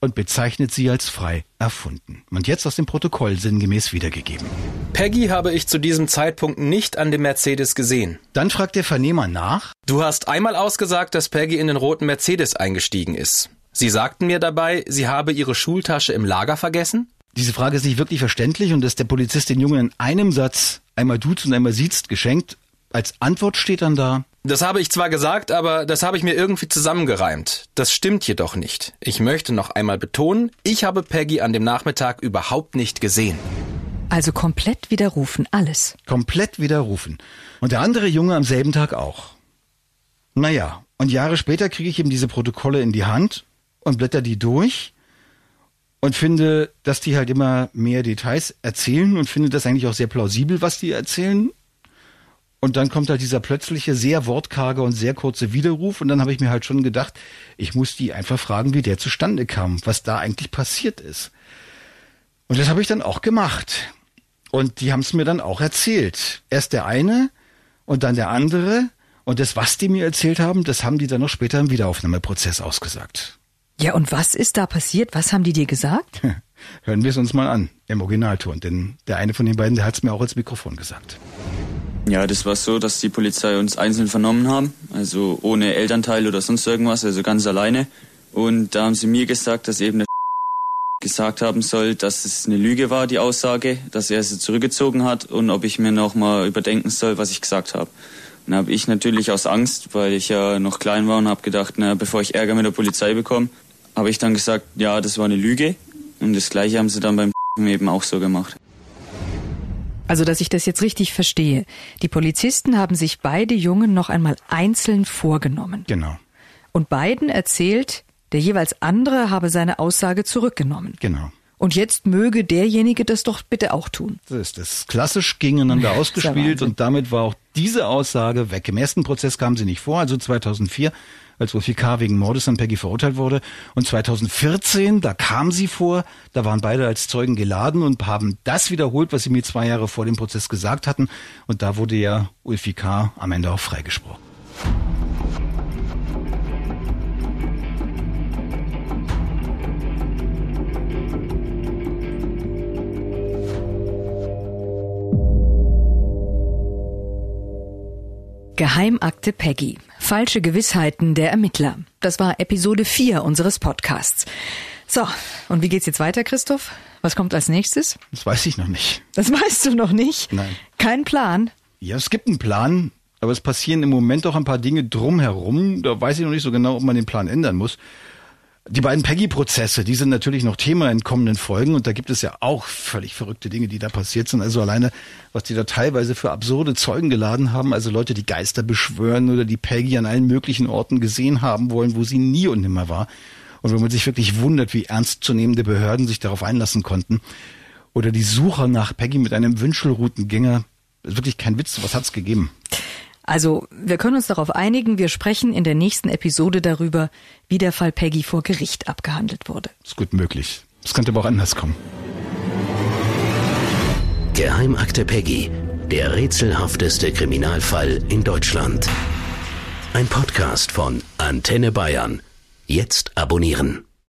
und bezeichnet sie als frei erfunden. Und jetzt aus dem Protokoll sinngemäß wiedergegeben. Peggy habe ich zu diesem Zeitpunkt nicht an dem Mercedes gesehen. Dann fragt der Vernehmer nach. Du hast einmal ausgesagt, dass Peggy in den roten Mercedes eingestiegen ist. Sie sagten mir dabei, sie habe ihre Schultasche im Lager vergessen? Diese Frage ist nicht wirklich verständlich und dass der Polizist den Jungen in einem Satz einmal duzt und einmal siezt geschenkt. Als Antwort steht dann da, Das habe ich zwar gesagt, aber das habe ich mir irgendwie zusammengereimt. Das stimmt jedoch nicht. Ich möchte noch einmal betonen, ich habe Peggy an dem Nachmittag überhaupt nicht gesehen. Also komplett widerrufen, alles. komplett widerrufen. Und der andere Junge am selben Tag auch. Naja, und Jahre später kriege ich eben diese Protokolle in die Hand und blätter die durch. Und finde, dass die halt immer mehr Details erzählen und finde das eigentlich auch sehr plausibel, was die erzählen. Und dann kommt halt dieser plötzliche, sehr wortkarge und sehr kurze Widerruf. Und dann habe ich mir halt schon gedacht, ich muss die einfach fragen, wie der zustande kam, was da eigentlich passiert ist. Und das habe ich dann auch gemacht. Und die haben es mir dann auch erzählt. Erst der eine und dann der andere. Und das, was die mir erzählt haben, das haben die dann noch später im Wiederaufnahmeprozess ausgesagt. Ja, und was ist da passiert? Was haben die dir gesagt? Hören wir es uns mal an, im Originalton. Denn der eine von den beiden, der hat es mir auch ins Mikrofon gesagt. Ja, das war so, dass die Polizei uns einzeln vernommen haben, also ohne Elternteil oder sonst irgendwas, also ganz alleine. Und da haben sie mir gesagt, dass eben der (laughs) gesagt haben soll, dass es eine Lüge war, die Aussage, dass er sie zurückgezogen hat und ob ich mir noch mal überdenken soll, was ich gesagt habe. Dann habe ich natürlich aus Angst, weil ich ja noch klein war und habe gedacht, na, bevor ich Ärger mit der Polizei bekomme, habe ich dann gesagt, ja, das war eine Lüge. Und das Gleiche haben sie dann beim (laughs) eben auch so gemacht. Also, dass ich das jetzt richtig verstehe. Die Polizisten haben sich beide Jungen noch einmal einzeln vorgenommen. Genau. Und beiden erzählt, der jeweils andere habe seine Aussage zurückgenommen. Genau. Und jetzt möge derjenige das doch bitte auch tun. Das ist das klassisch gegeneinander (laughs) ausgespielt und damit war auch diese Aussage weg. Im ersten Prozess kam sie nicht vor, also 2004, als Wolfie K. wegen Mordes an Peggy verurteilt wurde. Und 2014, da kam sie vor, da waren beide als Zeugen geladen und haben das wiederholt, was sie mir zwei Jahre vor dem Prozess gesagt hatten. Und da wurde ja Ulfi K. am Ende auch freigesprochen. Geheimakte Peggy. Falsche Gewissheiten der Ermittler. Das war Episode 4 unseres Podcasts. So, und wie geht's jetzt weiter, Christoph? Was kommt als nächstes? Das weiß ich noch nicht. Das weißt du noch nicht? Nein. Kein Plan? Ja, es gibt einen Plan, aber es passieren im Moment auch ein paar Dinge drumherum. Da weiß ich noch nicht so genau, ob man den Plan ändern muss. Die beiden Peggy-Prozesse, die sind natürlich noch Thema in kommenden Folgen und da gibt es ja auch völlig verrückte Dinge, die da passiert sind. Also alleine, was die da teilweise für absurde Zeugen geladen haben, also Leute, die Geister beschwören oder die Peggy an allen möglichen Orten gesehen haben wollen, wo sie nie und nimmer war. Und wenn man sich wirklich wundert, wie ernstzunehmende Behörden sich darauf einlassen konnten. Oder die Suche nach Peggy mit einem Wünschelroutengänger. Ist wirklich kein Witz, was hat's gegeben? Also, wir können uns darauf einigen, wir sprechen in der nächsten Episode darüber, wie der Fall Peggy vor Gericht abgehandelt wurde. Ist gut möglich. Es könnte aber auch anders kommen. Geheimakte Peggy, der rätselhafteste Kriminalfall in Deutschland. Ein Podcast von Antenne Bayern. Jetzt abonnieren.